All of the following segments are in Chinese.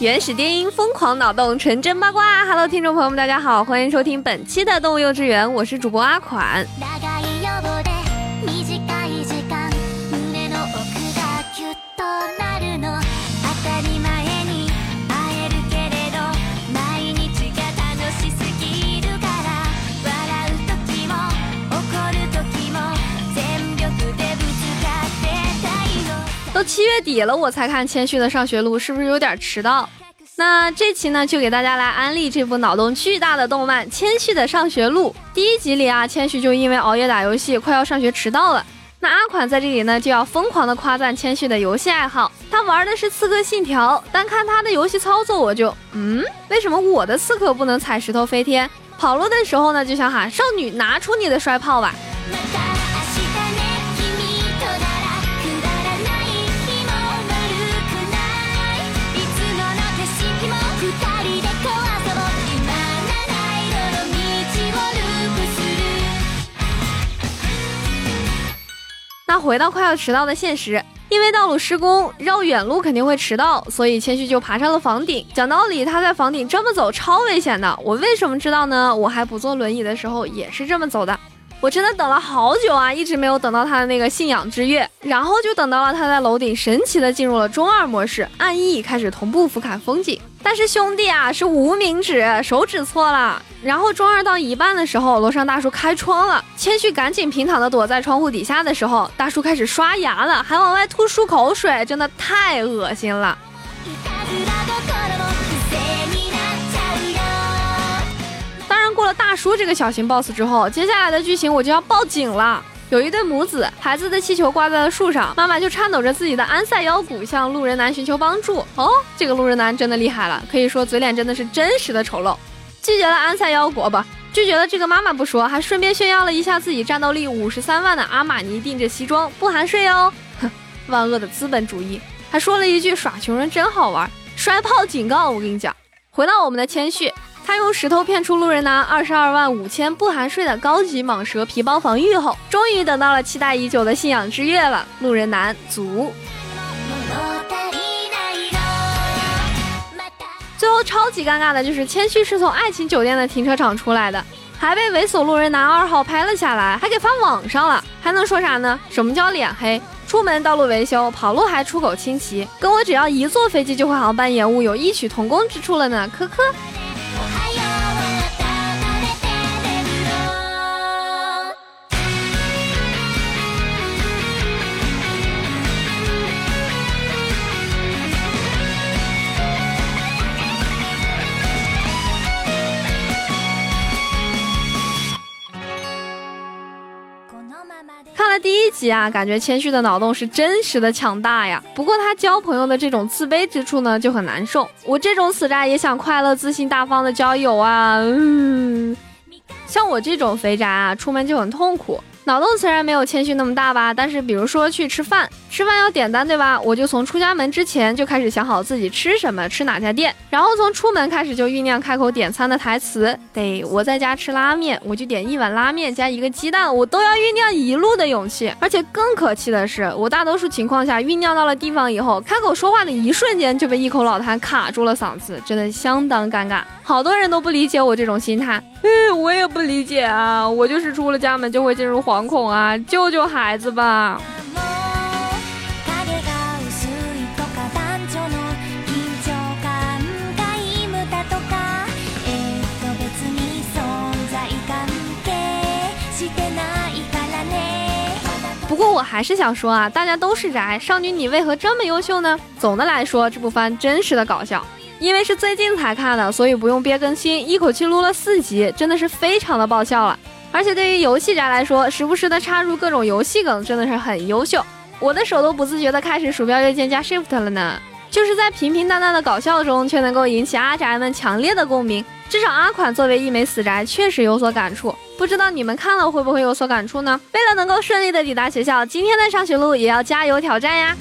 原始电音，疯狂脑洞，纯真八卦。Hello，听众朋友们，大家好，欢迎收听本期的动物幼稚园，我是主播阿款。都七月底了，我才看谦旭的上学路，是不是有点迟到？那这期呢，就给大家来安利这部脑洞巨大的动漫《谦旭的上学路》。第一集里啊，谦旭就因为熬夜打游戏，快要上学迟到了。那阿款在这里呢，就要疯狂的夸赞谦旭的游戏爱好。他玩的是《刺客信条》，单看他的游戏操作，我就嗯，为什么我的刺客不能踩石头飞天？跑路的时候呢，就想喊少女拿出你的摔炮吧。那回到快要迟到的现实，因为道路施工，绕远路肯定会迟到，所以谦虚就爬上了房顶。讲道理，他在房顶这么走超危险的。我为什么知道呢？我还不坐轮椅的时候也是这么走的。我真的等了好久啊，一直没有等到他的那个信仰之月，然后就等到了他在楼顶神奇的进入了中二模式，按 E 开始同步俯瞰风景。但是兄弟啊，是无名指，手指错了。然后中二到一半的时候，楼上大叔开窗了，千旭赶紧平躺的躲在窗户底下的时候，大叔开始刷牙了，还往外吐漱口水，真的太恶心了。大叔这个小型 boss 之后，接下来的剧情我就要报警了。有一对母子，孩子的气球挂在了树上，妈妈就颤抖着自己的安塞腰鼓向路人男寻求帮助。哦，这个路人男真的厉害了，可以说嘴脸真的是真实的丑陋。拒绝了安塞腰果不，拒绝了这个妈妈不说，还顺便炫耀了一下自己战斗力五十三万的阿玛尼定制西装，不含税哦。哼，万恶的资本主义，还说了一句耍穷人真好玩，摔炮警告。我跟你讲，回到我们的谦虚。他用石头骗出路人男二十二万五千不含税的高级蟒蛇皮包防御后，终于等到了期待已久的信仰之月了。路人男足。最后超级尴尬的就是谦虚是从爱情酒店的停车场出来的，还被猥琐路人男二号拍了下来，还给发网上了，还能说啥呢？什么叫脸黑？出门道路维修，跑路还出口清奇，跟我只要一坐飞机就会航班延误有异曲同工之处了呢，科科。第一集啊，感觉谦虚的脑洞是真实的强大呀。不过他交朋友的这种自卑之处呢，就很难受。我这种死宅也想快乐、自信、大方的交友啊，嗯，像我这种肥宅啊，出门就很痛苦。脑洞虽然没有谦虚那么大吧，但是比如说去吃饭，吃饭要点单对吧？我就从出家门之前就开始想好自己吃什么，吃哪家店，然后从出门开始就酝酿开口点餐的台词。得我在家吃拉面，我就点一碗拉面加一个鸡蛋，我都要酝酿一路的勇气。而且更可气的是，我大多数情况下酝酿到了地方以后，开口说话的一瞬间就被一口老痰卡住了嗓子，真的相当尴尬。好多人都不理解我这种心态，嗯，我也不理解啊，我就是出了家门就会进入惶恐啊，救救孩子吧！不过我还是想说啊，大家都是宅，少女你为何这么优秀呢？总的来说，这部番真实的搞笑。因为是最近才看的，所以不用憋更新，一口气录了四集，真的是非常的爆笑了。而且对于游戏宅来说，时不时的插入各种游戏梗，真的是很优秀。我的手都不自觉的开始鼠标右键加 Shift 了呢。就是在平平淡淡的搞笑中，却能够引起阿宅们强烈的共鸣。至少阿款作为一枚死宅，确实有所感触。不知道你们看了会不会有所感触呢？为了能够顺利的抵达学校，今天的上学路也要加油挑战呀！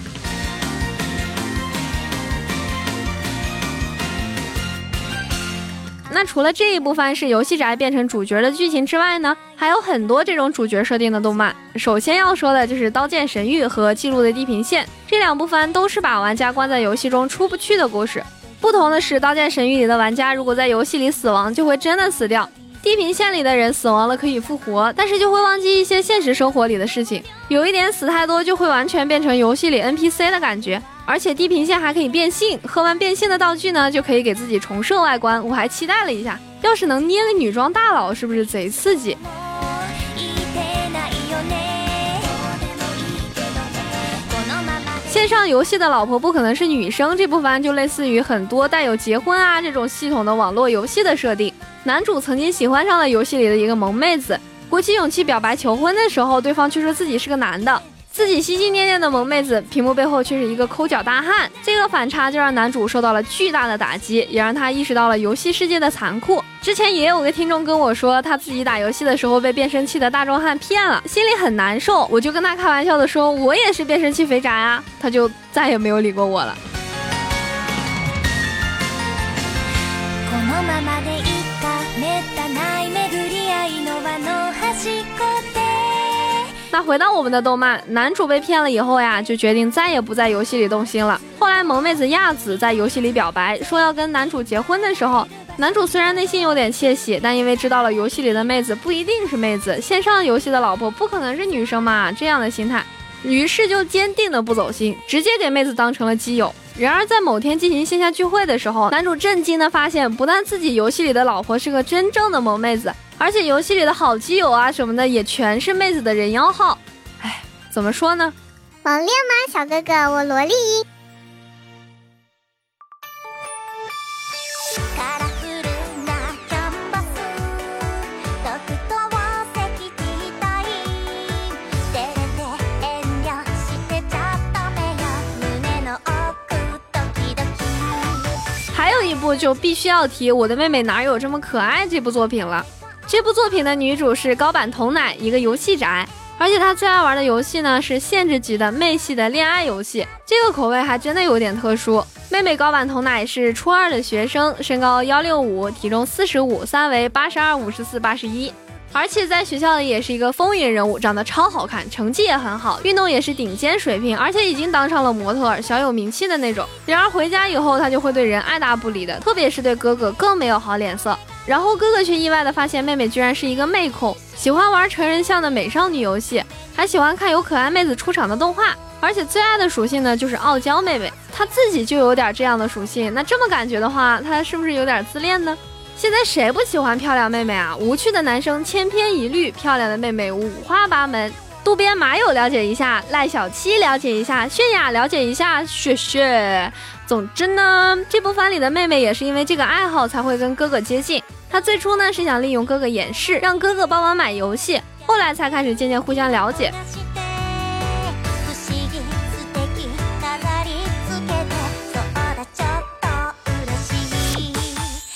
那除了这一部分是游戏宅变成主角的剧情之外呢，还有很多这种主角设定的动漫。首先要说的就是《刀剑神域》和《记录的地平线》这两部番，都是把玩家关在游戏中出不去的故事。不同的是，《刀剑神域》里的玩家如果在游戏里死亡，就会真的死掉；《地平线》里的人死亡了可以复活，但是就会忘记一些现实生活里的事情。有一点死太多，就会完全变成游戏里 NPC 的感觉。而且地平线还可以变性，喝完变性的道具呢，就可以给自己重设外观。我还期待了一下，要是能捏个女装大佬，是不是贼刺激？线上游戏的老婆不可能是女生，这部分就类似于很多带有结婚啊这种系统的网络游戏的设定。男主曾经喜欢上了游戏里的一个萌妹子，鼓起勇气表白求婚的时候，对方却说自己是个男的。自己心心念念的萌妹子，屏幕背后却是一个抠脚大汉，这个反差就让男主受到了巨大的打击，也让他意识到了游戏世界的残酷。之前也有个听众跟我说，他自己打游戏的时候被变声器的大壮汉骗了，心里很难受。我就跟他开玩笑的说，我也是变声器肥宅啊，他就再也没有理过我了。那回到我们的动漫，男主被骗了以后呀，就决定再也不在游戏里动心了。后来萌妹子亚子在游戏里表白，说要跟男主结婚的时候，男主虽然内心有点窃喜，但因为知道了游戏里的妹子不一定是妹子，线上游戏的老婆不可能是女生嘛，这样的心态，于是就坚定的不走心，直接给妹子当成了基友。然而在某天进行线下聚会的时候，男主震惊的发现，不但自己游戏里的老婆是个真正的萌妹子。而且游戏里的好基友啊什么的也全是妹子的人妖号，哎，怎么说呢？网恋吗，小哥哥？我萝莉。还有一部就必须要提《我的妹妹哪有这么可爱》这部作品了。这部作品的女主是高坂童乃，一个游戏宅，而且她最爱玩的游戏呢是限制级的妹系的恋爱游戏，这个口味还真的有点特殊。妹妹高坂童乃是初二的学生，身高幺六五，体重四十五，三围八十二、五十四、八十一，而且在学校里也是一个风云人物，长得超好看，成绩也很好，运动也是顶尖水平，而且已经当上了模特，小有名气的那种。然而回家以后，她就会对人爱答不理的，特别是对哥哥更没有好脸色。然后哥哥却意外的发现，妹妹居然是一个妹控，喜欢玩成人向的美少女游戏，还喜欢看有可爱妹子出场的动画，而且最爱的属性呢就是傲娇妹妹，她自己就有点这样的属性。那这么感觉的话，她是不是有点自恋呢？现在谁不喜欢漂亮妹妹啊？无趣的男生千篇一律，漂亮的妹妹五花八门。渡边麻友了解一下，赖小七了解一下，泫雅了解一下，雪雪。总之呢，这部番里的妹妹也是因为这个爱好才会跟哥哥接近。他最初呢是想利用哥哥掩饰，让哥哥帮忙买游戏，后来才开始渐渐互相了解。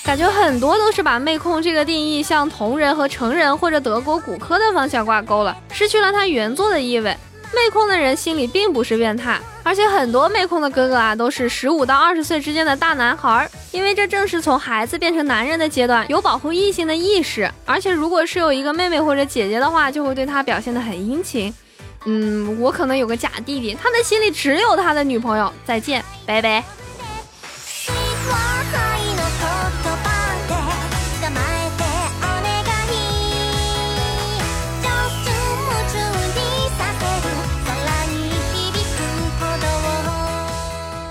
感觉很多都是把妹控这个定义向同人和成人或者德国骨科的方向挂钩了，失去了它原作的意味。妹控的人心里并不是变态，而且很多妹控的哥哥啊都是十五到二十岁之间的大男孩，因为这正是从孩子变成男人的阶段，有保护异性的意识。而且如果是有一个妹妹或者姐姐的话，就会对他表现的很殷勤。嗯，我可能有个假弟弟，他的心里只有他的女朋友。再见，拜拜。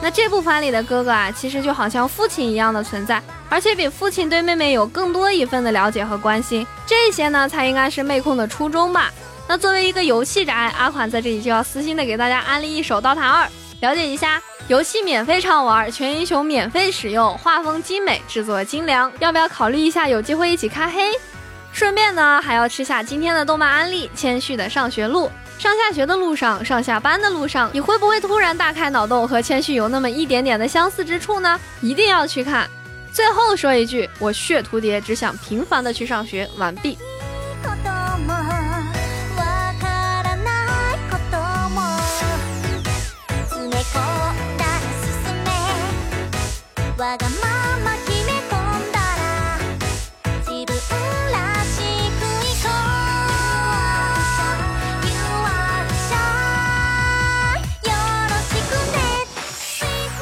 那这部番里的哥哥啊，其实就好像父亲一样的存在，而且比父亲对妹妹有更多一份的了解和关心。这些呢，才应该是妹控的初衷吧。那作为一个游戏宅，阿款在这里就要私心的给大家安利一首《刀塔二》，了解一下。游戏免费畅玩，全英雄免费使用，画风精美，制作精良。要不要考虑一下有机会一起开黑？顺便呢，还要吃下今天的动漫安利《谦虚的上学路》。上下学的路上，上下班的路上，你会不会突然大开脑洞，和谦虚有那么一点点的相似之处呢？一定要去看。最后说一句，我血徒蝶只想平凡的去上学。完毕。